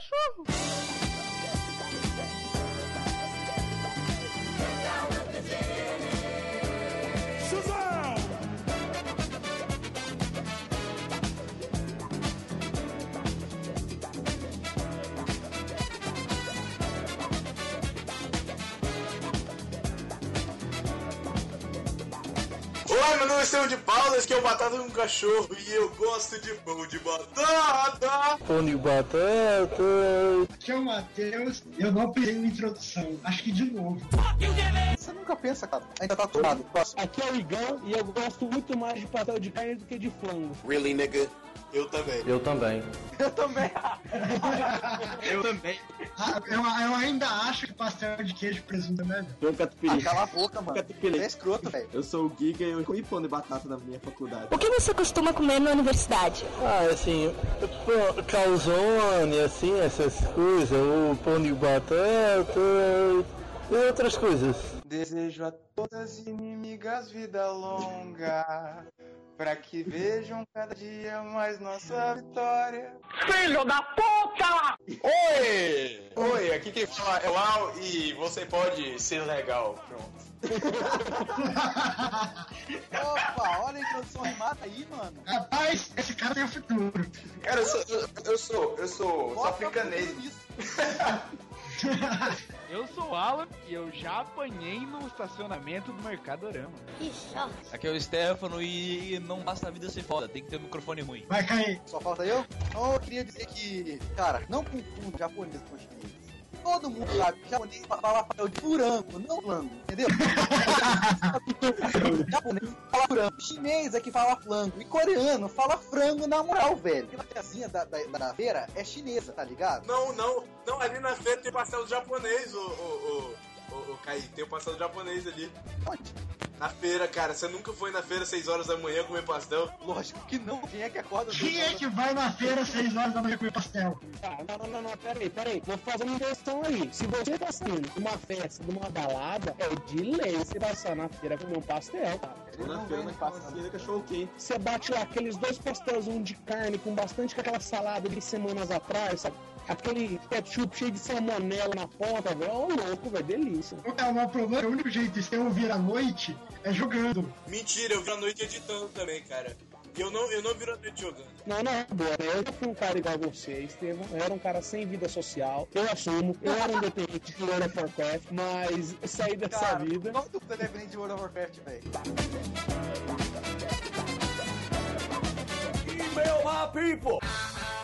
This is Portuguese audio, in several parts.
cachorro. Oi, meu nome é Estevão de Paula, esse aqui é o Batata Cachorro e eu gosto de pão de batata. Pão de batata. Aqui é o Matheus, eu não pensei na introdução. Acho que de novo. Você nunca pensa, cara. Ainda tá aturado. Próximo. Aqui é o Igão e eu gosto muito mais de pastel de carne do que de frango. Really, nigga? Eu também. Eu também. Eu também. Eu também. Ah, eu, eu ainda acho que pastel de queijo e presunto é melhor. Ah, Catupiry. cala a boca, mano. Catupiry. É escroto, velho. Eu sou o Giga e eu comi pão de batata na minha faculdade. O que você costuma comer na universidade? Ah, assim, calzone, assim, essas coisas, o pão de batata e outras coisas. Desejo a todas as inimigas vida longa, pra que vejam cada dia mais nossa vitória. Oi! Oi, aqui quem fala é o Al e você pode ser legal. Pronto. Opa, olha a introdução rimada aí, mano. Rapaz, esse cara tem um futuro. Cara, eu sou, eu, eu sou, eu sou, sou africanês. Eu sou o Alan e eu já apanhei no estacionamento do Mercadorama. Aqui é o Stefano e não basta a vida ser foda, tem que ter um microfone ruim. Vai cair. Só falta eu? Então eu queria dizer que, cara, não confundo japonês com chinês. Todo mundo sabe que japonês fala papel de furango, não flango, entendeu? japonês fala frango, chinês é que fala flango, e coreano fala frango na moral, velho. Aquela pecinha da, da, da feira é chinesa, tá ligado? Não, não, não, ali na feira tem pastel japonês, ô, ô, ô, ô, ô Caí, tem o pastel japonês ali. Onde? Na feira, cara, você nunca foi na feira 6 horas da manhã comer pastel? Lógico que não. Quem é que acorda? Quem é que vai na feira às 6 horas da manhã comer pastel? Ah, não, não, não, não, peraí, peraí. Vou fazer uma inversão aí. Se você tá saindo de uma festa, de uma balada, é de lei você passar na feira comer um pastel, cara. Na feira não passa nada. cachorro quente. Você bate lá aqueles dois pastéis, um de carne com bastante com aquela salada de semanas atrás, sabe? Aquele ketchup cheio de salmonela na ponta, velho. Ô, louco, velho, delícia. É, o problema é que o único jeito de você ouvir à noite é jogando. Mentira, eu vi a noite editando também, cara. E eu não, eu não viro a noite jogando. Não, não, boa, né? Eu fui um cara igual a você, Estevam. Eu era um cara sem vida social. Eu assumo. Eu era um dependente de World of Warcraft, mas eu saí dessa Cara, vida. todo mundo é dependente de World of Warcraft, velho.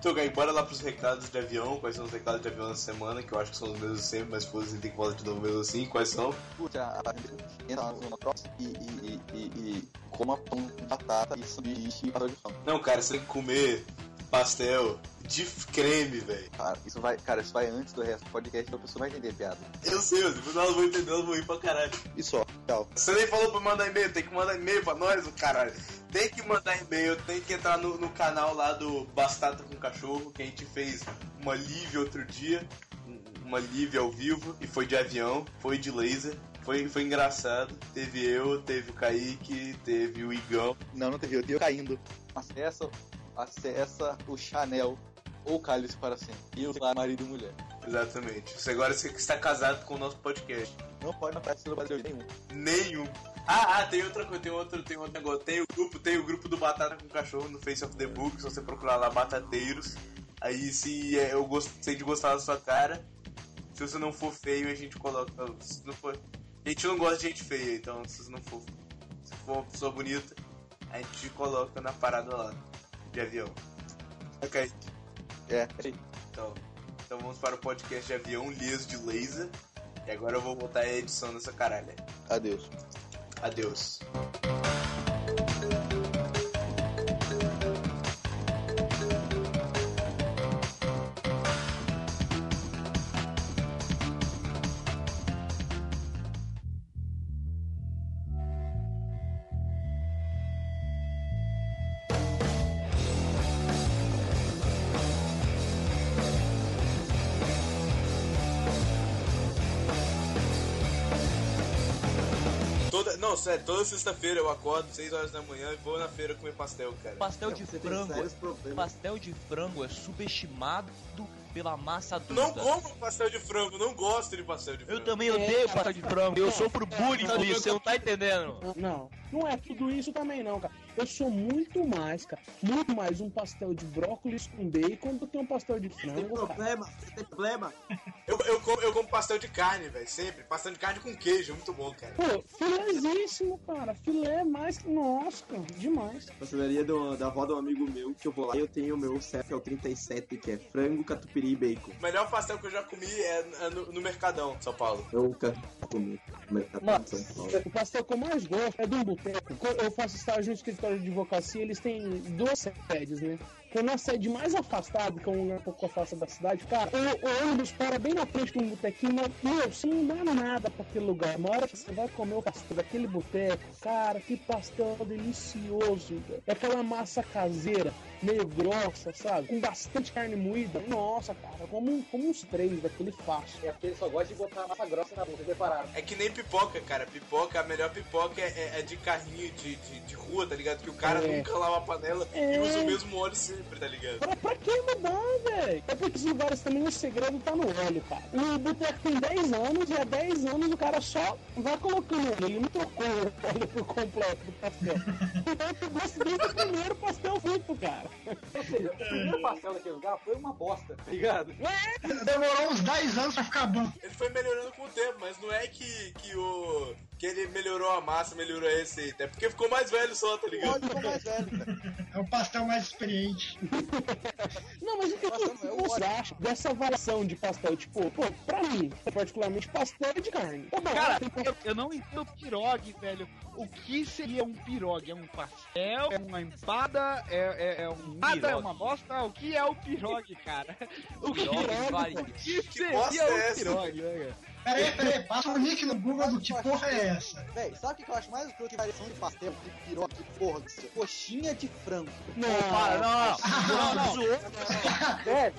Ah, então, bora lá pros recados de avião. Quais são os recados de avião da semana? Que eu acho que são os mesmos sempre, mas foda-se, tem que falar de novo mesmo assim. Quais são? Putz, a a gente entra na zona próxima e, e, e, e, e coma pão batata e sanduíche e de frango. Não, cara, você tem que comer pastel de creme, velho. Cara, isso vai, cara, isso vai antes do resto do podcast, então a pessoa vai entender piada. Eu sei, depois elas vão entender, elas vão ir pra caralho. E só, tchau. Você nem falou pra mandar e-mail, tem que mandar e-mail pra nós, o caralho. Tem que mandar e-mail, tem que entrar no, no canal lá do Bastata com Cachorro, que a gente fez uma live outro dia, um- uma live ao vivo, e foi de avião, foi de laser, foi, foi engraçado. Teve eu, teve o Kaique, teve o Igão. Não, não teve, eu tenho caindo. Acessa, acessa o Chanel ou cálice para sempre. E eu lá, marido e mulher. Exatamente. Você agora você que está casado com o nosso podcast. Não pode na praça do Brasil nenhum. Nenhum. Ah, ah, tem outra coisa, tem outro, tem outro negócio. Tem o grupo, tem o grupo do Batata com Cachorro no Face of the Book, se você procurar lá Batateiros. Aí se é, eu gostei de gostar da sua cara, se você não for feio, a gente coloca. Se não for, a gente não gosta de gente feia, então se você não for. Se for uma pessoa bonita, a gente coloca na parada lá de avião. Ok, É, então. Então vamos para o podcast de avião liso de laser. E agora eu vou botar a edição dessa caralha. Adeus. Adeus. Não, sério, toda sexta-feira eu acordo 6 horas da manhã e vou na feira comer pastel, cara. Pastel de frango. problemas. Pastel de frango é subestimado pela massa adulta. Não como pastel de frango, não gosto de pastel de frango. Eu também odeio pastel de frango. Eu sofro bullying por isso, você não tá entendendo. Não, não é tudo isso também não, cara. Eu sou muito mais, cara. Muito mais um pastel de brócolis com bacon do que um pastel de Tem frango, cara. problema, você tem problema. Eu, eu, como, eu como pastel de carne, velho, sempre. Pastel de carne com queijo, muito bom, cara. Pô, filézíssimo, cara. Filé é mais que. Nossa, cara, demais. Pastelaria do, da avó de um amigo meu, que eu vou lá e eu tenho o meu é o 37, que é frango, catupiry e bacon. O melhor pastel que eu já comi é, é no, no Mercadão, São Paulo. Eu nunca comi no mercado de São Paulo. O pastel que eu mais gosto é de boteco. Eu faço estágio no escritório de advocacia, eles têm duas sedes, né? Quando a sede mais afastada, que é um lugar um pouco afastado da cidade, cara, o, o ônibus para bem na frente de um botequinho, mas, meu, você não dá nada pra aquele lugar. Uma hora que você vai comer o pastel daquele boteco, cara, que pastel delicioso. velho. É aquela massa caseira, meio grossa, sabe? Com bastante carne moída. Nossa, cara, como, como uns três daquele fácil. É porque ele só gosta de botar massa grossa na boca, repararam. É que nem pipoca, cara. Pipoca, a melhor pipoca é, é- é de carrinho de, de, de rua, tá ligado? Que o cara É. nunca lava a panela É. e usa o mesmo óleo sempre, tá ligado? Pra, pra que mudar, velho? É porque os lugares também o segredo tá no óleo, cara. O boteco tem 10 anos e há 10 anos o cara só vai colocando óleo. Ele não trocou o óleo por completo do pastel. Então eu gosto desde o primeiro pastel feito, cara. Ou seja, o primeiro pastel daquele lugar foi uma bosta, tá ligado? Demorou uns 10 anos pra ficar bom. Ele foi melhorando com o tempo, mas não é que, que o. que ele melhorou a massa, melhorou a receita. É porque ficou mais velho só, tá ligado? Pode ficou mais velho, cara. É o pastel mais experiente. Não, mas o que, que, que você acha dessa variação de pastel? Tipo, pô, pra mim, particularmente, pastel é de carne. Tá bom, Cara, tem eu, eu não entendo pirogue, velho. O que seria um pirogue? É um pastel? É uma empada? É, é, é um nada? É uma bosta? O que é o pirogue, cara? O que, Pirogue o que seria é o pirogue, né, cara? Peraí, peraí, passa o link no Google do que porra é essa. Véi, sabe o que eu acho mais escroto que variação de pastel, de piroca, de porra, de coxinha de frango. Não, Para, não, não, não, zoou. É,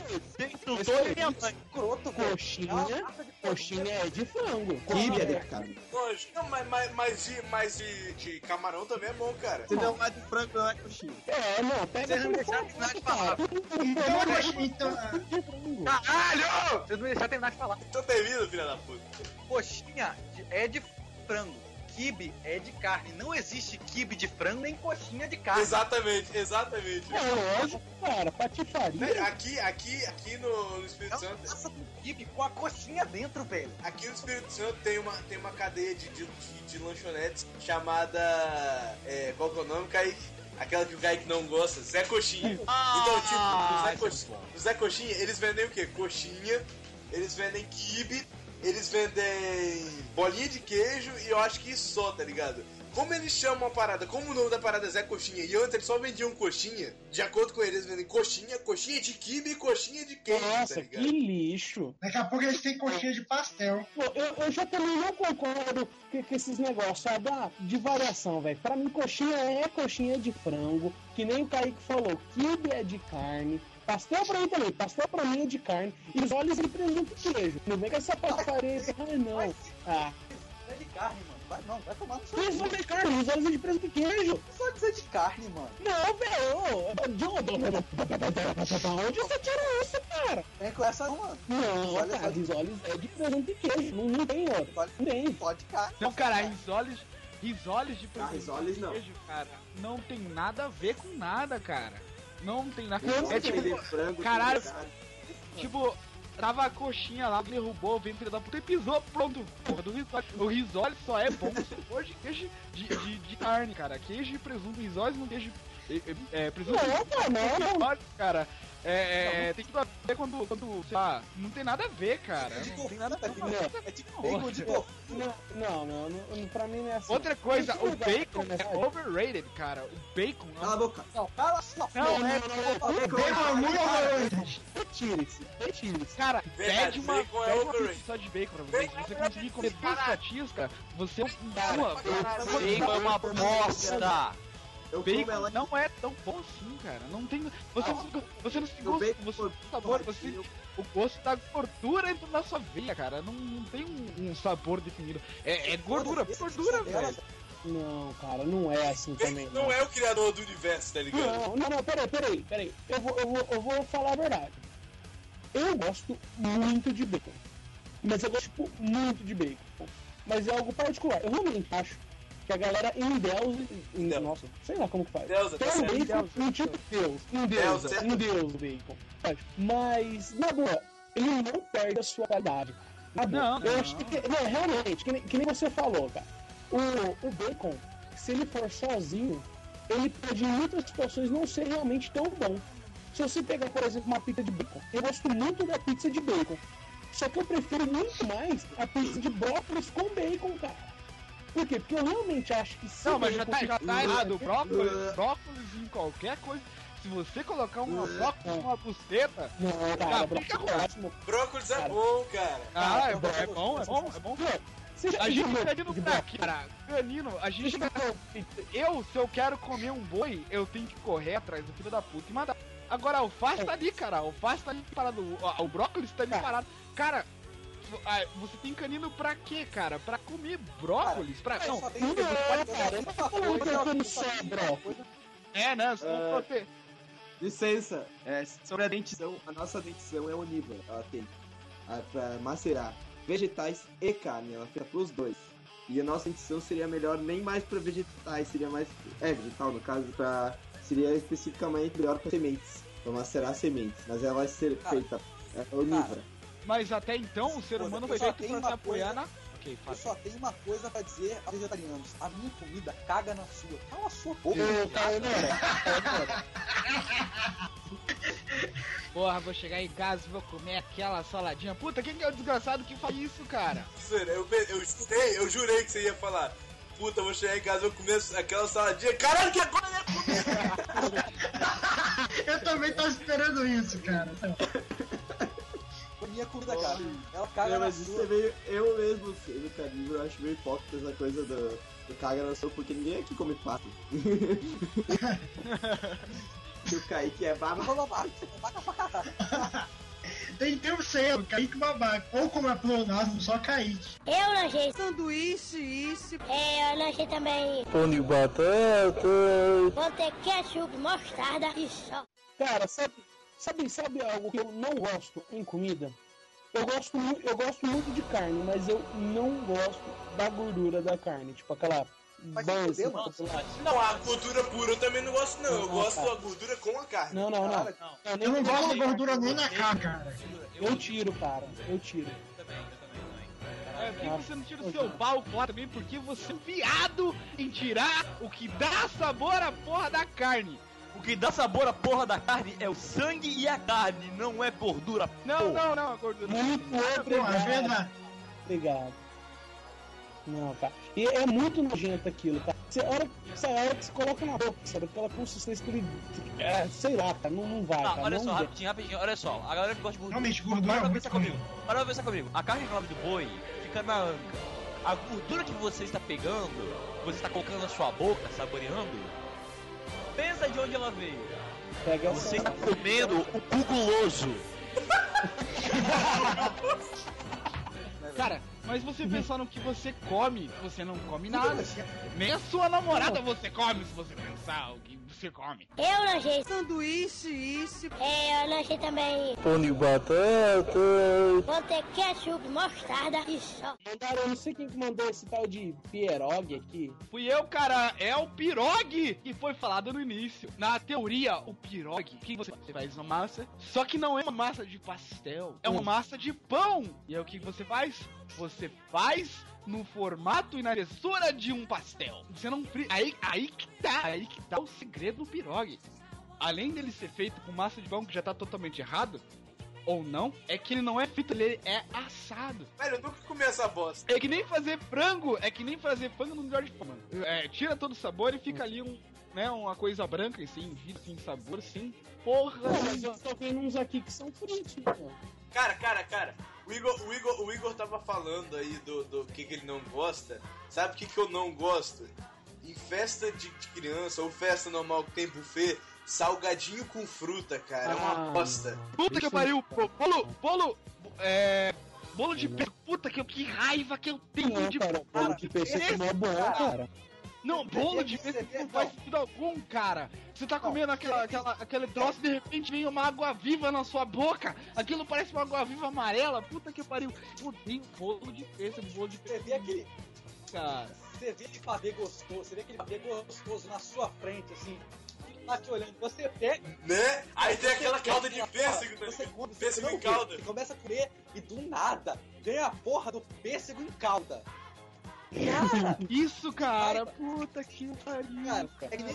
Insultou minha mãe. escroto. Coxinha, É coxinha é de frango. É de carne. Não, mas, mas, mas, de, mas de, de camarão também é bom, cara. Se não é de frango, não é coxinha. É, não, pega Vocês não deixaram terminar de falar. Então, então, de frango. Caralho! Vocês não deixaram terminar de falar. Então termina, filha da puta. Coxinha é de frango. Kibe é de carne. Não existe kibe de frango nem coxinha de carne. Exatamente, exatamente. É lógico, cara, patifaria. Aqui, aqui, aqui no, no Espírito Não Santo, passa com kibe com a coxinha dentro, velho. aqui no Espírito Santo tem uma, tem uma cadeia de, de, de, de lanchonetes chamada. É, qual que é o nome, Kaique? Aquela que o Kaique não gosta, Zé Coxinha. Então, tipo, o Zé, Coxinha, o Zé Coxinha, eles vendem o quê? Coxinha, eles vendem quibe, eles vendem bolinha de queijo e eu acho que isso só, tá ligado? Como eles chamam a parada, como o nome da parada é Zé Coxinha, e antes eles só vendiam coxinha, de acordo com eles, eles vendem coxinha, coxinha de quibe e coxinha de queijo, tá Nossa, que ligado? lixo. Daqui a pouco eles têm coxinha de pastel. Pô, eu, eu já também não concordo com, com esses negócios, sabe? Ah, de variação, velho. Pra mim, coxinha é coxinha de frango, que nem o Kaique falou, kibe é de carne. Pastel pra mim também, pastel pra mim é de carne. E os olhos de presunto e queijo. Não vem com essa patifaria, ai não. Ah, É de carne, mano. Vai, não, vai tomar no seu isso não é carne, os olhos é de presunto e queijo. Só dizer de carne, mano. Não, velho. De onde você tirou isso, cara? Vem com essa mano. Não, Olha cara, só. os olhos é de presunto e queijo. Não, não tem outro. Olha, Não tem. Só de carne. Não, cara, risoles, risoles de Ah, presunto risoles e não. queijo, cara, não tem nada a ver com nada, cara. Não tem nada. É tipo, frango, caralho. tipo, tava a coxinha lá, derrubou, veio filho da puta e pisou, pronto. Porra do risole. O risole só é bom se for de queijo de, de, de carne, cara. Queijo e presunto, risole não queijo. É, é, presunto Não, não, não. risole, cara. É, é, tem que ver quando, quando, sei lá, não tem nada a ver, cara. É de Não tem nada a ver. golfinho, É de bacon de golfinho. Não, não, não, não, pra mim não é assim. Outra coisa, o bacon é overrated, cara. O bacon Cala a boca. Não, cala sua Não, Não, é- não, não, Bacon é muito overrated. Retire-se, retire-se. Cara, pede uma, é pede uma overrated. pizza só de bacon pra você. Se você é conseguir comer duas fatias, cara, você é uma. Bacon é uma bosta. Eu como Bacon ela não é tão bom assim, cara. Não tem. Você, não, você não se gosta. Você, o sabor, você, o gosto da gordura entra na sua veia, cara. Não, não tem um, um sabor definido. É, é gordura, gordura, velho. Não, cara, não é assim também. Não é o criador do universo, tá ligado? Não, não, não, peraí, peraí, peraí. Eu vou, eu, vou, eu vou falar a verdade. Eu gosto muito de bacon. Mas eu gosto, tipo, muito de bacon. Mas é algo particular. Eu realmente acho que a galera endeusa. Em, nossa, sei lá como que faz. Deusa, tá um certo. bacon, um tipo de Deus. Um Deus, certo. um Deus bacon. Mas, na boa, ele não perde a sua qualidade. Na boa. Não, eu não. acho que. Não, realmente, que nem, que nem você falou, cara. O, o bacon, se ele for sozinho, ele pode em muitas situações não ser realmente tão bom. Se você pegar, por exemplo, uma pizza de bacon, eu gosto muito da pizza de bacon. Só que eu prefiro muito mais a pizza de brócolis com bacon, cara. Por quê? Porque eu realmente acho que se Não, mas já tá, já tá errado. Brócolis, brócolis em qualquer coisa. Se você colocar uma brócolis numa buceta. Não, cara, fica brócolis é. Brócolis é Cara. bom, cara. Ah, é bom, é bom, é bom, é bom. A gente pra brócolis? quê, cara? Canino, a gente. Eu, se eu quero comer um boi, eu tenho que correr atrás do filho da puta e matar. Agora, a alface tá ali, cara. A alface tá ali parado. O, o brócolis tá ali parado. Cara, ah, você tem canino pra quê, cara? Pra comer brócolis? Pra... Mas Não, só tem Não, cara, não que eu como só brócolis. é, né? Não ter- Licença, é, sobre a dentição, a nossa dentição é onívora. Ela tem ah, pra macerar vegetais e carne, ela fica pros dois. E a nossa dentição seria melhor nem mais pra vegetais, seria mais. É, vegetal no caso, pra. Seria especificamente melhor pra sementes, pra macerar sementes. Mas ela vai ser Cara, feita é, onívora. Mas até então, o ser humano foi só feito pra se uma apoiar coisa- na. Ok, Eu só tenho uma coisa pra dizer aos vegetarianos. A minha comida caga na sua. Cala a sua boca. Ô, Porra, vou chegar em casa e vou comer aquela saladinha. Puta, quem que é o desgraçado que faz isso, cara? Eu, eu jurei, eu jurei que você ia falar. Puta, vou chegar em casa e vou comer aquela saladinha. Caralho, que agora eu ia comer! Eu também tô esperando isso, cara. Minha comida, cara. Ela caga É, na mas isso sua. é meio. Eu mesmo sendo carnívoro, eu acho meio hipócrita essa coisa do, do caga na sua, porque ninguém aqui come pato. E o Kaique é baba. Vou babar. Babaca pra caralho. Tem que ter um selo, Kaique babaca. Ou como é pleonasmo, só Kaique. Eu lanchei. Sanduíche, isso. É, eu lanchei também. pão de batata. Vou ter ketchup, mostarda e só. Cara, sabe, sabe, sabe algo que eu não gosto em comida? Eu gosto, eu gosto muito de carne, mas eu não gosto da gordura da carne. Tipo aquela mano. popular. Não, a gordura pura eu também não gosto, não. Eu Não, gosto cara. da gordura com a carne. Não, não, não. Caralho. Eu, Eu não gosto da gordura nem na cara, cara. Eu tiro, cara. Eu tiro. Eu também, eu também, também. É, por que você não tira o seu pau fora também? Porque você é viado em tirar o que dá sabor à porra da carne. O que dá sabor à porra da carne é o sangue e a carne, não é gordura. Não, porra. não, não, a gordura. Muito Pô, é obrigado. verdade. Obrigado. Não, cara. E é muito nojento aquilo, cara. Você, a hora, essa hora que você coloca na boca, sabe? Aquela consistência, aquele. É, sei lá, cara. Não, não vai, Ah, cara. olha não só, vai. rapidinho, rapidinho, olha só. A galera que gosta de gordura. Realmente, gordura Para é pra pensar comigo. Para pra pensar comigo. A carne nobre do boi fica na anca. A gordura que você está pegando, você está colocando na sua boca, saboreando. Pensa de onde ela veio. Pega. Você está comendo o cu guloso. Cara, mas você pensar no que você come, você não come nada. Nem a sua namorada você come se você pensar o que você come. Eu lanchei. Sanduíche, isso. É, eu lanchei também. Pão de batata. Vou ter ketchup, mostarda e só. Mandaram, eu não sei quem que mandou esse tal de pierogi aqui. Fui eu, cara, é o pirogue que foi falado no início. Na teoria, o pirogue, que você faz uma massa, só que não é uma massa de pastel, é uma Hum. massa de pão. E aí o que você faz? Você faz no formato e na textura de um pastel. Você não fri... aí aí que tá, aí que tá o segredo do pirogue. Além dele ser feito com massa de pão que já tá totalmente errado, ou não, é que ele não é frito, ele é assado. Velho, eu nunca comi essa bosta. É que nem fazer frango, é que nem fazer frango no melhor de forma. É, tira todo o sabor e fica ali um, né, uma coisa branca, assim, sem sabor, assim. Porra! Não, mas eu tô vendo uns aqui que são fritos, então. Cara, cara, cara, o Igor, o Igor, o Igor tava falando aí do, do que, que ele não gosta. Sabe o que, que eu não gosto? Em festa de, de criança ou festa normal que tem buffet, salgadinho com fruta, cara. É uma Ah, bosta. Puta que pariu! bo- Bolo, bolo, é... Bolo de peixe, puta que, que raiva que eu tenho Não, de cara, bolo de peixe é mó bom, cara. Não, bolo de Você pêssego vê- não faz sentido algum, cara. Você tá comendo aquela, aquela, aquele troço e de repente vem uma água viva na sua boca. Aquilo parece uma água viva amarela. Puta que pariu. Eu odeio bolo de pêssego, bolo de Você pêssego. vê aquele. Cara. Você vê aquele pavê gostoso, você vê aquele pavê gostoso na sua frente, assim. Tá te olhando, você pega. Né? Aí tem você aquela calda de pêssego, né? Você come, você Pêssego não em calda. Você começa a comer e do nada vem a porra do pêssego em calda. Cara, Isso, cara. Puta que pariu. cara, é que nem.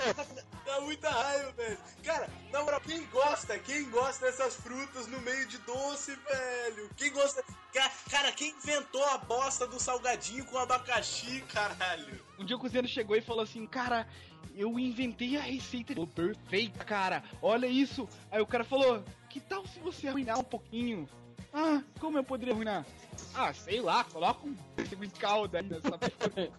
Dá muita raiva, velho. Cara, na moral, quem gosta? Quem gosta dessas frutas no meio de doce, velho? Quem gosta. Ca- Cara, quem inventou a bosta do salgadinho com abacaxi, caralho? Um dia o cozinheiro chegou e falou assim, cara, eu inventei a receita de- perfeita, cara. Olha isso. Aí o cara falou, que tal se você arruinar um pouquinho? Ah, como eu poderia arruinar? Ah, sei lá, coloca um pêssego em calda aí nessa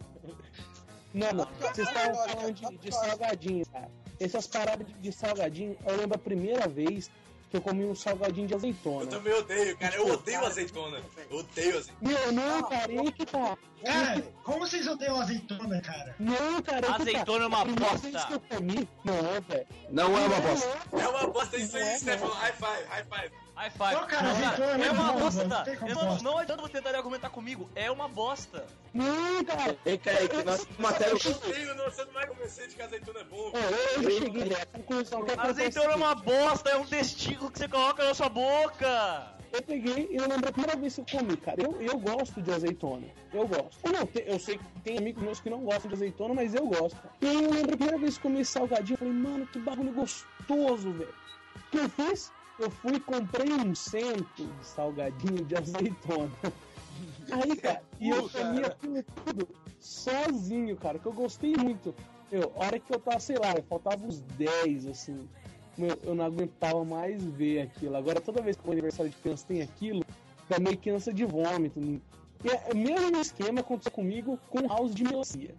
Não, não. Vocês estavam falando de, de salgadinho, cara. Essas paradas de, de salgadinho, eu lembro a primeira vez que eu comi um salgadinho de azeitona. Eu também odeio, cara. Eu odeio azeitona. Eu odeio azeitona. Meu, não, cara, aí que tá. Cara, como vocês odeiam azeitona, cara? Não, cara, aí Azeitona tá. é uma bosta. vez que eu comi, não, velho. Não é uma bosta. É uma bosta isso Não é, aí, Stefano. High five, high five. High five. Não, cara, Não, azeitona é é uma bosta. Eu não, adianta você tentar argumentar comigo. É uma bosta. Não, cara. Ei, Kaique, nós matéria. Eu não, você não vai convencer de que azeitona é bom. Ó, eu cheguei à conclusão que Azeitona é uma bosta, é um testículo que você coloca na sua boca. Eu peguei e eu lembro a primeira vez que eu comi, cara. Eu, eu gosto de azeitona. Eu gosto. Ou não, te- eu sei que tem amigos meus que não gostam de azeitona, mas eu gosto. E eu lembro a primeira vez que eu comi salgadinho, eu falei, mano, que bagulho gostoso, velho. O que eu fiz? Eu fui e comprei um cento de salgadinho de azeitona. Aí, cara, e eu comi aquilo tudo sozinho, cara, que eu gostei muito. Eu, a hora que eu tava, sei lá, faltava uns 10, assim. Meu, eu não aguentava mais ver aquilo. Agora, toda vez que o aniversário de criança tem aquilo, dá meio que ânsia de vômito. né? E é o mesmo esquema aconteceu comigo com house de melancia.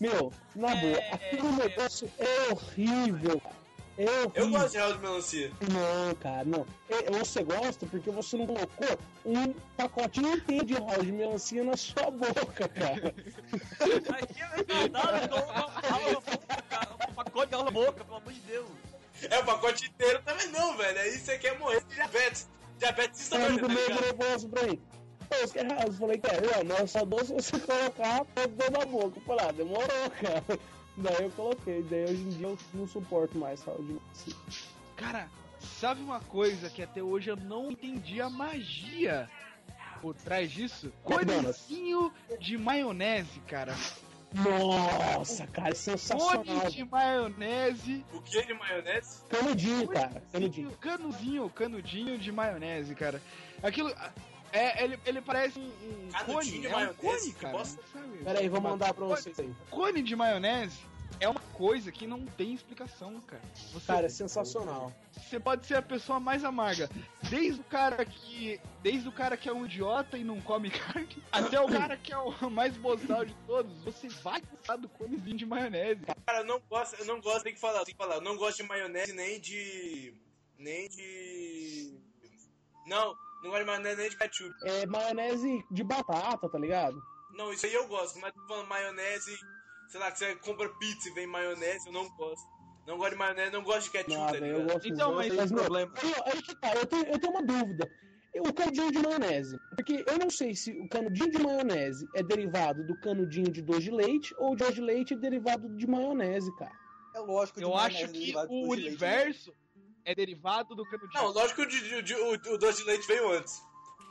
Meu, na boa, aquele negócio é horrível, cara. Horrível. Eu gosto de real de melancia. Não, cara, não. É, Você gosta porque você não colocou um pacotinho inteiro de house de melancia na sua boca, cara. Aqui é cara, um pacote de aula boca, pelo amor de Deus. É o pacote inteiro também não, velho. Aí você quer morrer de diabetes. Diabetes instantâneo, amigo tá virou assim pra mim. Pô? Eu falei, cara, não, é só doce você colocar dentro da boca. Eu falei, ah, demorou, cara. Daí eu coloquei, daí hoje em dia eu não suporto mais house de. Cara, sabe uma coisa que até hoje eu não entendi a magia por trás disso? Conezinho de maionese, cara. Nossa, cara, é sensacional. Cone de maionese. O que de maionese? Canudinho, cara, canudinho. Canudinho, canudinho de maionese, cara. Aquilo. É, ele, ele parece um, um cone, de é um maionese, cone, cara. bosta. sabe? Pera aí, vou mandar pra vocês aí. Cone de maionese é uma coisa que não tem explicação, cara. Você, Cara, é sensacional. você pode ser a pessoa mais amarga, desde o cara que, desde o cara que é um idiota e não come carne, até o cara que é o mais boçal de todos. Você vai gostar do conezinho de maionese. Cara, eu não gosto, eu não gosto, tem que falar, tem que falar. Eu não gosto de maionese nem de. Nem de. Não, não gosto de maionese nem de ketchup. É maionese de batata, tá ligado? Não, isso aí eu gosto, mas tô falando maionese, sei lá, que você compra pizza e vem maionese, eu não gosto. Não gosto de maionese, não gosto de ketchup, Nada, tá eu gosto Então, mas- meu, problema. Aí, aí que tá, eu tenho, eu tenho uma dúvida. O canudinho de maionese. Porque eu não sei se o canudinho de maionese é derivado do canudinho de doce de leite ou o doce de leite é derivado de maionese, cara. É lógico de Eu maionese acho que o doce de leite, né? universo é derivado do canudinho. Não, lógico que o, de- de- o, o doce de leite veio antes.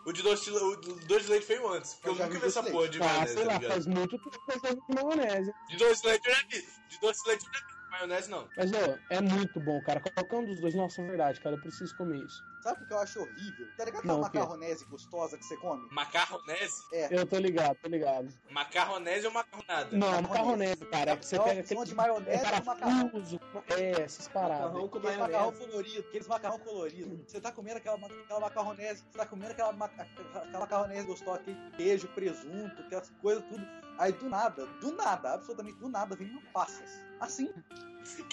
O de doce de, o do doce de leite veio antes. Porque eu, Eu nunca vi essa de porra de Ah, maionese, sei tá lá, ligado? faz muito tempo que eu de maionese. De doce de leite eu já vi. De doce de leite eu já vi. Maionese não. Mas, ó, é muito bom, cara. Qualquer um dos dois, nossa, é verdade, cara. Eu preciso comer isso. Sabe o que eu acho horrível? Tá ligado aquela macarronese gostosa que você come? Macarronese? É. Eu tô ligado, tô ligado. Macarronese ou macarronada? Não, macarronese, cara. Você Não, pega aquele de maionese é com macarrão. É, essas paradas. Macarrão com Aqueles maionese. macarrão colorido, aqueles macarrão colorido. Você tá comendo aquela, aquela macarronese, você tá comendo aquela, ma- aquela macarronese gostosa, aquele queijo, presunto, aquelas coisas tudo. Aí do nada, do nada, absolutamente do nada, vem passas. Assim,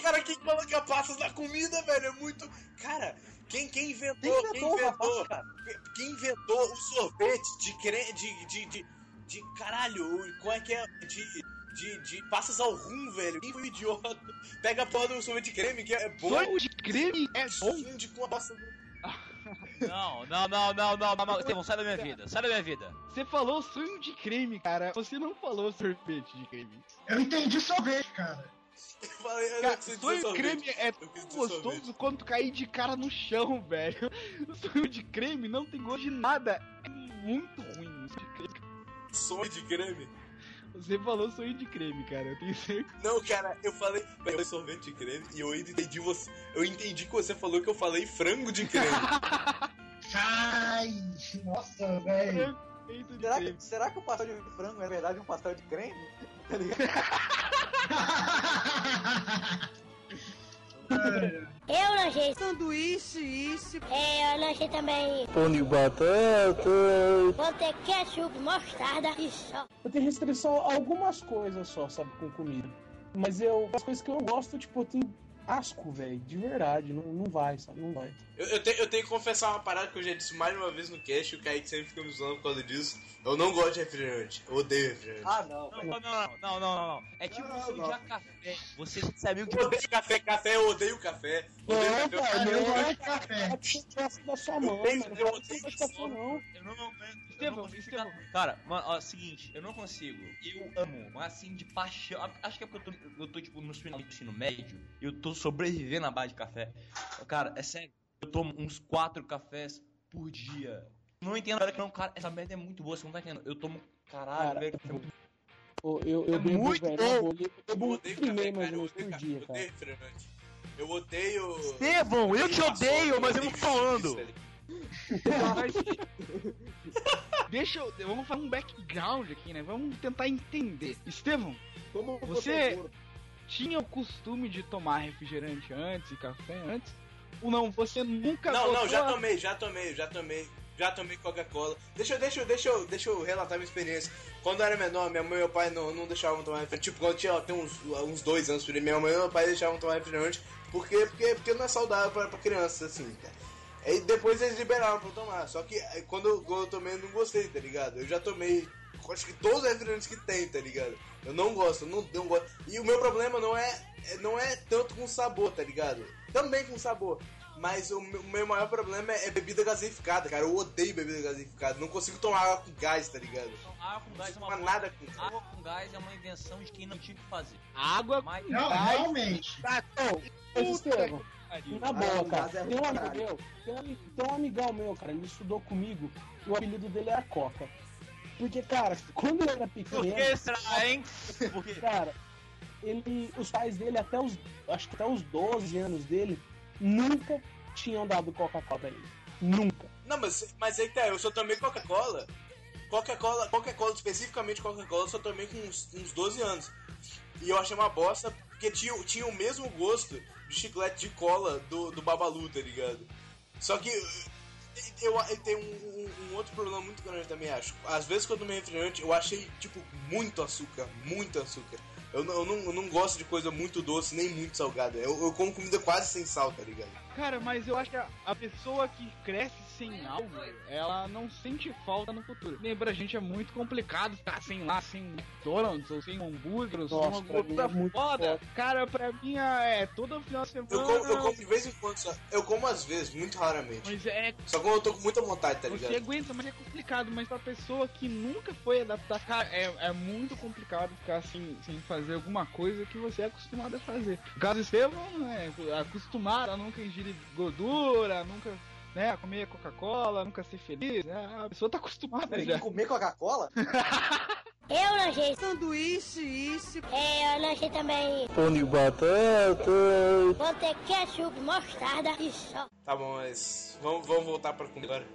Cara, quem coloca passas na comida, velho? É muito. Cara, quem, quem inventou? quem Quem inventou uma inventou? passa, cara? Quem inventou o sorvete de creme. De, de, de, de caralho, o- qual é que é? De, de, de passas ao rum, velho. Quem foi o idiota? Pega a porra do sorvete de creme, que é bom. Sonho de creme é bom. Funde com a do... Não, não, não, não, não, não, não. Estevão, sai da minha vida, sai da minha vida. Você falou sonho de creme, cara. Você não falou sorvete de creme. Eu entendi sorvete, cara. Eu falei, eu Cara, sonho creme é dizer gostoso sorvete. tu cair de cara no chão, velho. Sonho de creme não tem gosto de nada. É muito ruim isso de creme. Sonho de creme? Você falou sonho de creme, cara. Eu tenho certeza. Não, cara, eu falei, eu falei sorvete de creme e eu ainda entendi você. Eu entendi que você falou que eu falei frango de creme. Ai, nossa, velho. Será será que o pastel de frango é na verdade um pastel de creme? Tá ligado? Eu lanchei. Sanduíche, isso. É, eu lanchei também. Pão de batata. Vou ter ketchup, mostarda e só. Eu tenho restrição a algumas coisas só, sabe, com comida. Mas eu, as coisas que eu gosto, tipo, eu tenho asco, velho, de verdade. Não, não vai, sabe, não vai. Eu, eu, te- eu tenho que confessar uma parada que eu já disse mais uma vez no cast, o Kaique sempre fica me zoando por causa disso. Eu não gosto de refrigerante. Eu odeio refrigerante. Ah, não. Não, não, não, não, não, não. É tipo Não, você não. café. Você ser amigo de Eu odeio café, café, eu odeio café. Odeio Não, café. cara, eu é de café. É que você gosta da sua odeio- mano. eu Não odeio café, não. Eu não aguento. eu não Estevão, Estevão. Cara, mano, ó, seguinte, eu não consigo. Eu amo, mas assim, de paixão. Acho que é porque eu tô, eu tô tipo, no final do ensino médio eu tô sobrevivendo à base de café. Cara, é sério, eu tomo uns quatro cafés por dia. Não entendo, cara, que não, cara, essa merda é muito boa, você não tá entendendo. Eu tomo, caralho, Cara, velho, é Pô, Eu, eu É bebo, muito velho, bom. na eu Eu bebo odeio café, mais cara. ou Eu menos odeio, por dia, eu cara. odeio refrigerante. Eu odeio. Estevão, eu te odeio, mas eu não tô falando. Mas- Deixa eu. Vamos fazer um background aqui, né? Vamos tentar entender. Estevão, Como Você- for- tinha o costume de tomar refrigerante antes e café antes? Ou não? Você nunca Não, não, já a- tomei, já tomei, já tomei. Já tomei Coca-Cola. Deixa, eu- deixa, deixa, deixa eu relatar minha experiência. Quando eu era menor, minha mãe e meu pai não, não deixavam tomar refrigerante. Tipo, quando eu tinha tem uns, uns dois anos, minha mãe e meu pai deixavam tomar refrigerante. Porque, porque, porque não é saudável pra, pra criança, assim. Aí depois eles liberaram pra eu tomar. Só que aí, quando eu, quando eu tomei, eu não gostei, tá ligado? Eu já tomei, acho que todos os refrigerantes que tem, tá ligado? Eu não gosto, eu não, não gosto. E o meu problema não é, é- não é tanto com sabor, tá ligado? Também com sabor. Mas o meu, o meu maior problema é, é bebida gaseificada, cara. Eu odeio bebida gaseificada. Não consigo tomar água com gás, tá ligado? Água com gás é uma Não nada com gás. Água com gás é uma invenção de quem não tinha o que fazer. água Mas Não, Ai. realmente. Tá, Estevão, pariu. na boa, cara. é Tem um amigo meu, tem um, tem um amigão meu, cara, ele estudou comigo e o apelido dele era Coca. Porque, cara, quando ele era por pequeno, que será, hein? Por quê? cara, ele, os pais dele, até os, acho que até os 12 anos dele, nunca tinham dado Coca-Cola pra ele. Nunca. Não, mas, mas aí tá, eu só tomei Coca-Cola. Coca-Cola, Coca-Cola, especificamente Coca-Cola, eu só tomei com uns, uns 12 anos. E eu achei uma bosta, porque tinha, tinha o mesmo gosto de chiclete de cola do, do Babalu, tá ligado? Só que eu, eu tenho um, um- um outro problema muito grande também, acho. Às vezes quando eu tomei refrigerante, eu achei, tipo, muito açúcar, muito açúcar. Eu, eu, não, eu não gosto de coisa muito doce, nem muito salgada. Eu, eu como comida quase sem sal, tá ligado? Cara, mas eu acho que a, a pessoa que cresce sem algo, ela não sente falta no futuro. Lembra, a gente é muito complicado ficar sem lá, sem McDonald's, ou sem hambúrguer, ou sem uma é coisa muito foda. foda. Cara, pra mim é todo final de semana. Eu como, eu como de vez em quando só. Eu como às vezes, muito raramente. Mas é Só quando eu tô com muita vontade, tá Você ligado? aguenta, mas é complicado. Mas pra pessoa que nunca foi adaptar, cara, é, é muito complicado ficar sem, sem fazer alguma coisa que você é acostumado a fazer. No caso do Estevão, né, acostumado a nunca ingerir gordura, nunca né, a comer Coca-Cola, nunca ser feliz. Né, a pessoa tá acostumada Mas já. comer Coca-Cola? Eu lanchei. Sanduíche, isso. É, eu lanchei também. Pão de batata. Vou ter ketchup, mostarda e só. Tá bom, mas vamos, vamos voltar pra comida agora.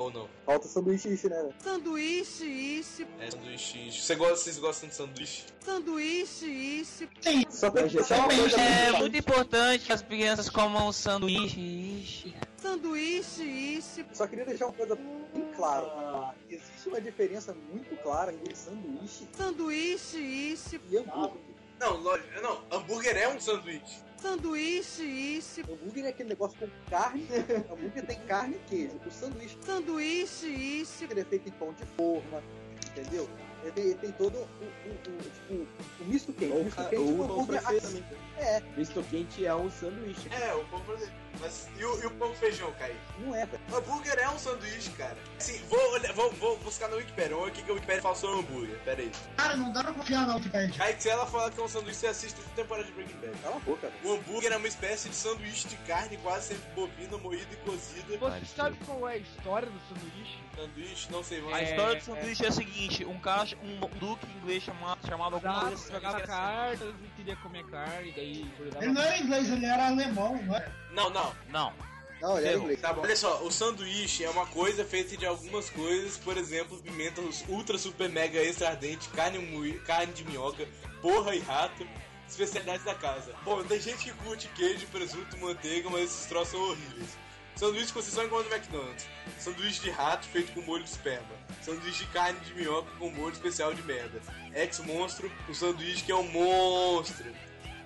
Ou não? Falta sanduíche, né? Sanduíche, isso. É sanduíche. Você gosta, vocês gostam de sanduíche? Sanduíche, isso. Sim, Só pra coisa É muito importante que as crianças comam sanduíche. Ixi. Sanduíche, isso. Só queria deixar uma coisa bem clara. Existe uma diferença muito clara entre sanduíche Sanduíche, isso. e hambúrguer. Não, lógico. Não, hambúrguer é um sanduíche. Sanduíche, isso. Hambúrguer é aquele negócio com carne. hambúrguer tem carne e queijo. O sanduíche Sanduíche, isso. ele é feito em pão de forma, entendeu? Ele tem, todo o, o, o, tipo, o misto quente. Ou O misto quente ou é um o pão francês também. É, Misto quente é um sanduíche. É, o pão francês. Mas e o, e o pão com feijão, Kaique? não é, velho. O hambúrguer é um sanduíche, cara. Assim, vou, olhar- vou, vou buscar no Wikipedia. Vamos ver o que, que o Wikipedia fala sobre hambúrguer. Pera aí. Cara, não dá pra confiar na Wikipedia. Kaique, se ela falar que é um sanduíche, você assiste toda a temporada de Breaking Bad. Cala a boca, velho. O hambúrguer é uma espécie de sanduíche de carne quase sempre bovina, moída e cozida. Você sabe qual é a história do sanduíche? Sanduíche, não sei A mais. história É, do sanduíche é, a seguinte: um cara, um duque inglês chamado, chamado alguma coisa jogava assim, cartas e queria comer carne, daí Ele não era inglês, ele era alemão, não é? Não, não. Não, Não, ele é inglês. Tá bom. Olha só, o sanduíche é uma coisa feita de algumas coisas, por exemplo, pimenta ultra super mega extra ardente, carne, carne de minhoca, porra e rato, especialidades da casa. Bom, tem gente que curte queijo, presunto, manteiga, mas esses troços são horríveis. Sanduíche que você só encontra no McDonald's. Sanduíche de rato feito com molho de esperma. Sanduíche de carne de minhoca com molho especial de merda. Ex-monstro, um sanduíche que é um monstro.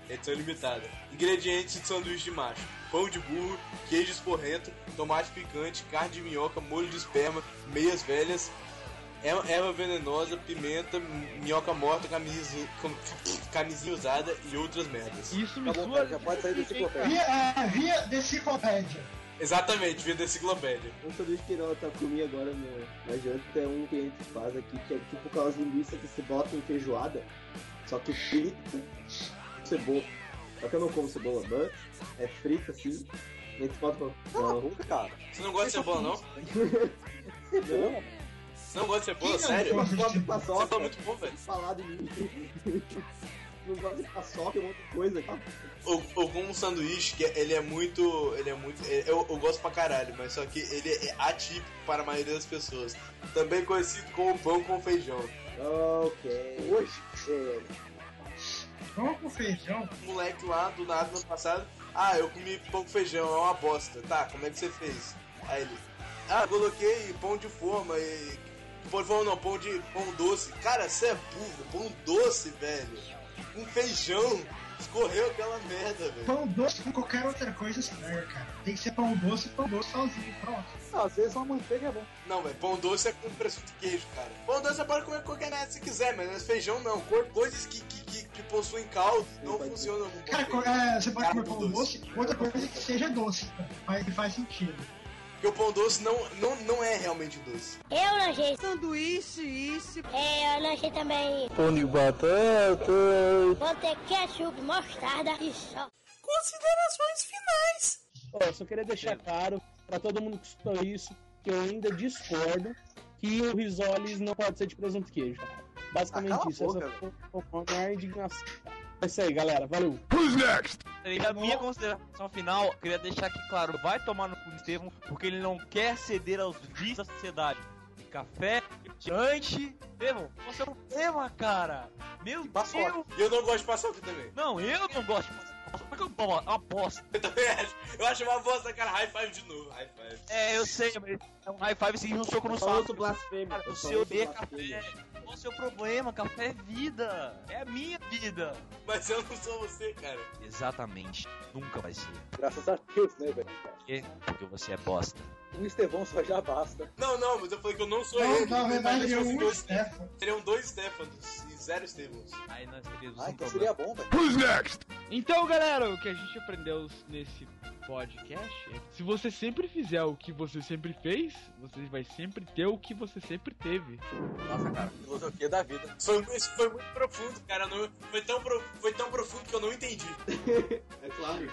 Edição limitada. Ingredientes de sanduíche de macho: pão de burro, queijo esporrento, tomate picante, carne de minhoca, molho de esperma, meias velhas, erva erva venenosa, pimenta, minhoca morta, camisa, cam- camisinha usada e outras merdas. Isso me Tá bom, cara, já pode sair do enciclopédia. Via, é, via deciclopédia. Exatamente, via da enciclopédia. Um sanduíche que eu tá comi agora no, na janta é um que a gente faz aqui, que é tipo aquelas linguiças que se bota em feijoada, só que frita, cebola. Só que eu não como cebola, mas é frita assim, e a gente bota pra... Não, boca, cara. Você não gosta de cebola, não? Cebola? Você não gosta de cebola? Não Sério? não paçoca, é muito bom, velho. falado em mim. Não gosto de paçoca, é outra coisa aqui. Ou, ou com um sanduíche que ele é muito. Ele é muito. é- Eu, eu gosto pra caralho, mas só que ele é atípico para a maioria das pessoas. Também conhecido como pão com feijão. Ok. Hoje? É, Pão com feijão. Um moleque lá do nada no ano passado. Ah, eu comi pão com feijão, é uma bosta. Tá, como é que você fez? Aí ele. Ah, coloquei pão de forma e. Pão de forma não, pão de. pão doce. Cara, você é burro, pão doce, velho. Com feijão. Escorreu aquela merda, velho. Pão doce com qualquer outra coisa estraga, cara. Tem que ser pão doce, pão doce sozinho, pronto. Não, às vezes uma manteiga é bom. Não, velho, pão doce é com presunto e queijo, cara. Pão doce você pode comer qualquer merda se quiser, mas feijão não. Co- Coisas que, que, que, que possuem caldo não pode funcionam Cara, é, você pode Cara, comer pão pão doce. doce, outra coisa que seja doce, cara. Mas faz sentido. Porque o pão doce não, não, não é realmente doce. Eu lanchei. Sanduíche, isso. É, eu lanchei também. Pão de batata. Vou ter ketchup, mostarda e só. Considerações finais. Ó, só queria deixar claro pra todo mundo que escutou isso que eu ainda discordo que o risoles não pode ser de presunto e queijo. Basicamente Ah, isso. boca, Essa foi a minha indignação. É isso aí, galera. Valeu. E a minha consideração final, queria deixar aqui claro, vai tomar no cu do Estevão, porque ele não quer ceder aos vícios da sociedade. De café, diante. Estevão, qual é seu problema, cara? Meu. Deus! E eu não gosto de paçoca também. Não, eu não gosto de paçoca. Paçoca é uma- uma bosta. Eu também acho. Eu acho uma bosta, cara. High five de novo. High five. É, eu sei, mas é um high five seguindo um soco no Só saco. outro blasfêmio. Cara, eu só você odeia café. Qual é o seu problema? Café é vida. É a minha vida. Mas eu não sou você, cara. Exatamente. Nunca vai ser. Graças a Deus, né, velho? Por quê? Porque você é bosta. Um Estevão só já basta. Não, não, mas eu falei que eu não sou Não, ele. na verdade, Mas eu fosse um dois- Stefan. Seriam dois Stefanos e zero Estevãos. Aí nós teríamos Ah, um então problema. seria bom, velho. Então, galera, o que a gente aprendeu nesse podcast é se você sempre fizer o que você sempre fez, você vai sempre ter o que você sempre teve. Nossa, cara, filosofia da vida. Foi, isso foi muito profundo, cara. Não, foi, tão pro- foi tão profundo que eu não entendi. É claro.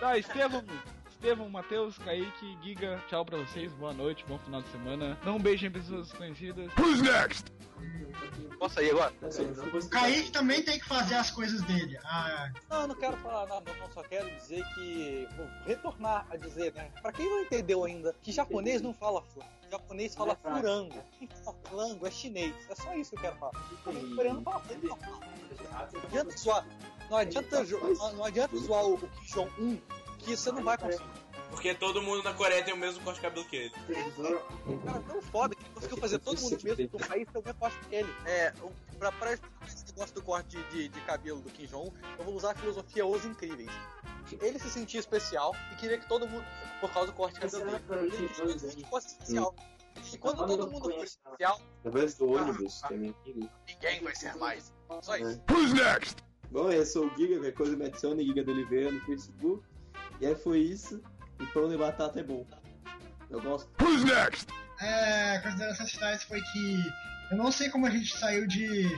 Tá, Estevão, Estevão, Matheus, Kaique, Giga, tchau pra vocês, boa noite, bom final de semana. Não beijem pessoas conhecidas. Posso sair agora? O Kaique também tem que fazer as coisas dele. Ah, Não, eu não quero falar nada, não. Só quero dizer que. Vou retornar a dizer, né? Pra quem não entendeu ainda, que japonês não fala flan. Japonês fala furango. Quem fala flango é chinês. É só isso que eu quero falar. O coreano fala flango. Não adianta zoar. Não adianta, jo- não, adianta zoar o, o Kim Jong-un, que você não vai conseguir. Porque todo mundo na Coreia tem o mesmo corte de cabelo que ele. O cara é tão foda que ele conseguiu fazer todo mundo mesmo do país ter o mesmo corte que ele. É, pra, pra explicar esse negócio do corte de, de, de cabelo do Kim Jong, eu vou usar a filosofia Os Incríveis. Ele se sentia especial e queria que todo mundo, por causa do corte de cabelo dele, ele queria que todo mundo fosse especial. E quando todo mundo for especial, Através do ônibus, que é minha ninguém vai ser mais. Só isso. Who's next? Bom, eu sou o Giga, qualquer coisa me adicione, Giga do Oliveira no Facebook. E aí foi isso. E pão de batata é bom. Eu gosto. Who's next? É, considerações finais foi que eu não sei como a gente saiu de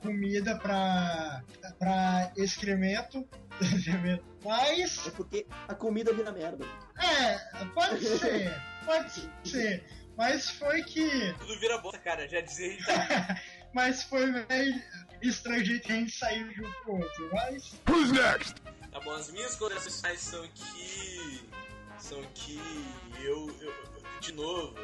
comida pra, pra excremento, excremento, mas É porque a comida vira merda. é, pode ser, pode ser, mas foi que, Tudo vira bosta, cara. Já dizia mas foi meio estranho o jeito que a gente saiu de um pro outro, mas Who's next? Tá bom, as minhas considerações finais são que. São que eu, eu. De novo,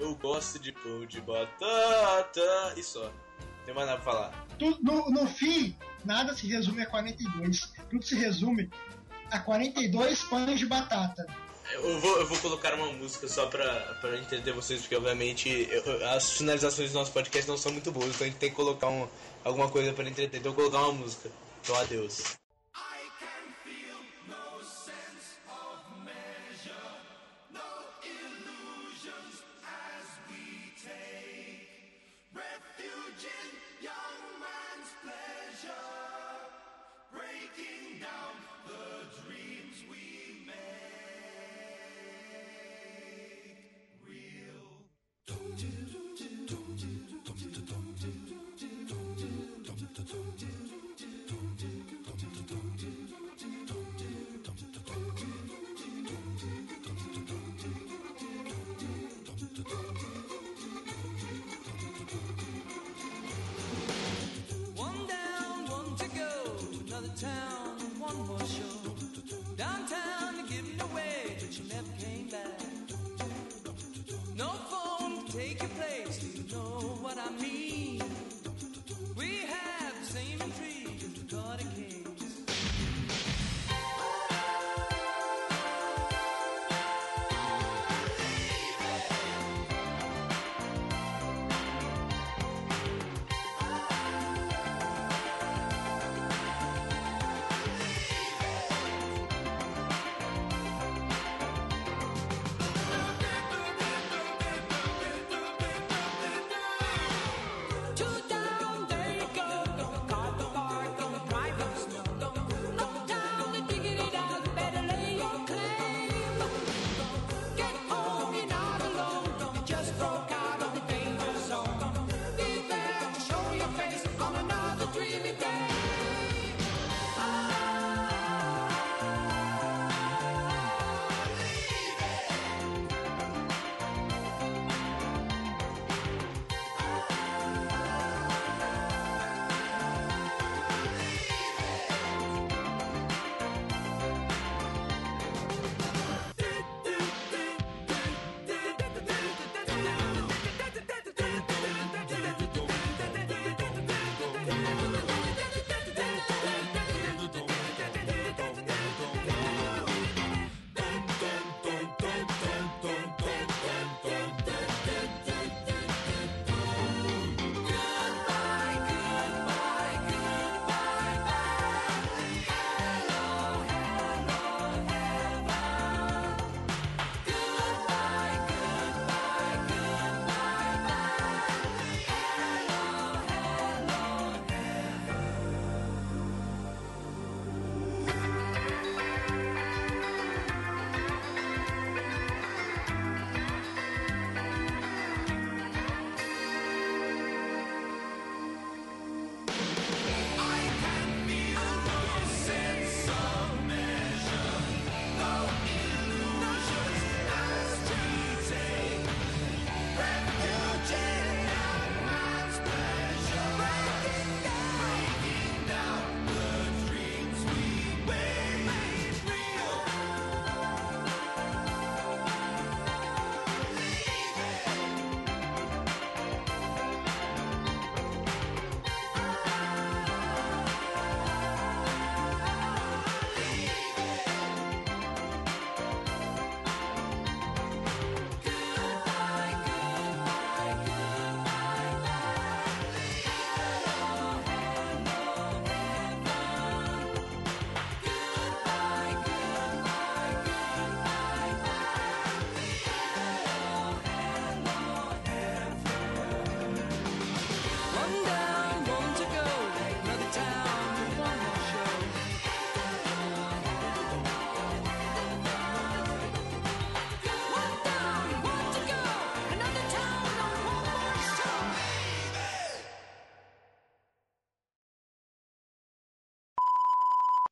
eu gosto de pão de batata e só. Não tem mais nada pra falar. tu- no, no fim, nada se resume a 42, tudo se resume a 42 pães de batata. Eu vou, eu vou colocar uma música só pra, pra entender vocês, porque obviamente eu- as finalizações do nosso podcast não são muito boas, então a gente tem que colocar um, alguma coisa pra entreter. Então eu vou colocar uma música. Então adeus.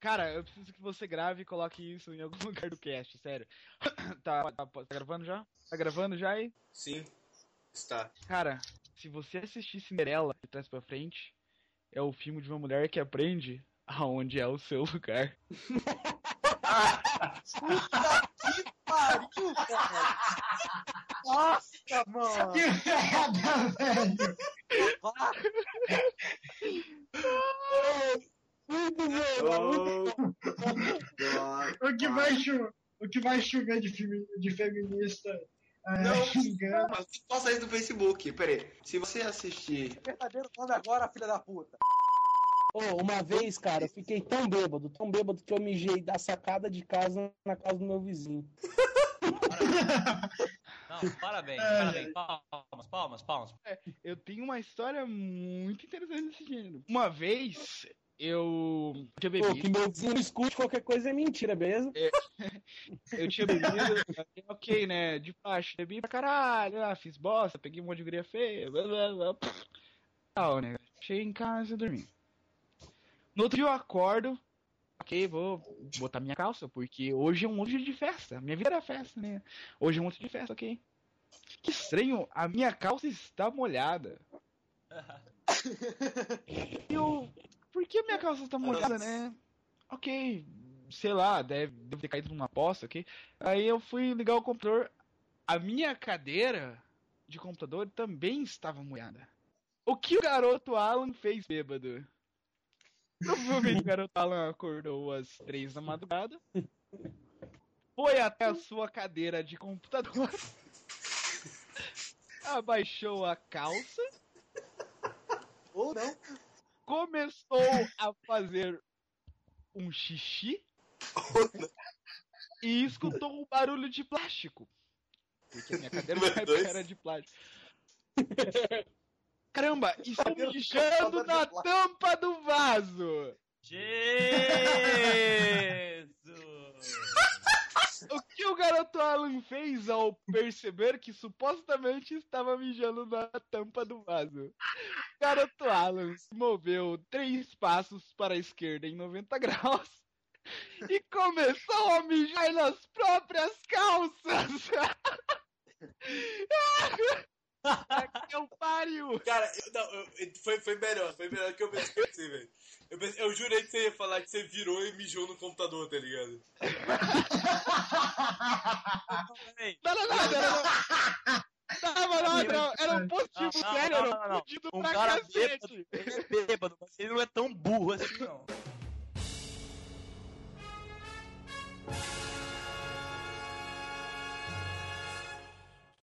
Cara, eu preciso que você grave e coloque isso em algum lugar do cast, sério. tá, tá, tá gravando já? Tá gravando já aí? Sim, está. Cara, se você assistir Cinderela de trás pra frente, é o filme de uma mulher que aprende aonde é o seu lugar. Que pariu, cara! Nossa, mano! Que merda, velho! Muito bom, Oh, O que vai chover, o que vai chover de, femi- de feminista é, Não, xingando. mas posta isso no Facebook. Pera aí. Se você assistir. Verdadeiro nome agora, filha da puta. Ô, uma vez, cara, eu fiquei tão bêbado, tão bêbado que eu mijei da sacada de casa na casa do meu vizinho. Não, parabéns, É. parabéns. Palmas, palmas, palmas. Eu tenho uma história muito interessante desse gênero. Uma vez, eu tinha Pô, bebido. que meu vizinho escute qualquer coisa é mentira, beleza? Eu tinha bebido, ok, né? De baixo, bebi pra caralho, ah, fiz bosta, peguei um monte de guria feia, blá blá blá. pff. Tal, né? Cheguei em casa e dormi. No outro dia eu acordo, ok, vou botar minha calça, porque hoje é um monte de festa. Minha vida era festa, né? Hoje é um monte de festa, ok. Que estranho, a minha calça está molhada. Eu. Por que minha calça está molhada, né? Ok, sei lá, deve, deve ter caído numa poça, ok? Aí eu fui ligar o computador. A minha cadeira de computador também estava molhada. O que o garoto Alan fez bêbado? Provavelmente o garoto Alan acordou às três da madrugada. Foi até a sua cadeira de computador. Abaixou a calça. Ou não. Começou a fazer um xixi. E escutou um barulho de plástico. Porque a minha cadeira era de plástico. Caramba, estou mijando na tampa do vaso. Jesus! O que o garoto Alan fez ao perceber que supostamente estava mijando na tampa do vaso? Garoto Alan se moveu três passos para a esquerda em 90 graus e começou a mijar nas próprias calças. que eu pariu! Cara, eu, não, eu- foi, foi melhor, foi melhor que eu pensei, velho. Eu, pensei- eu jurei que você ia falar que você virou e mijou no computador, tá ligado? Não, não, não, não, não. Tava lá, era, era um positivo Não, não, sério, não, era não, um não. fudido Um pra cara cacete. É bêbado, mas ele não é tão burro assim, não.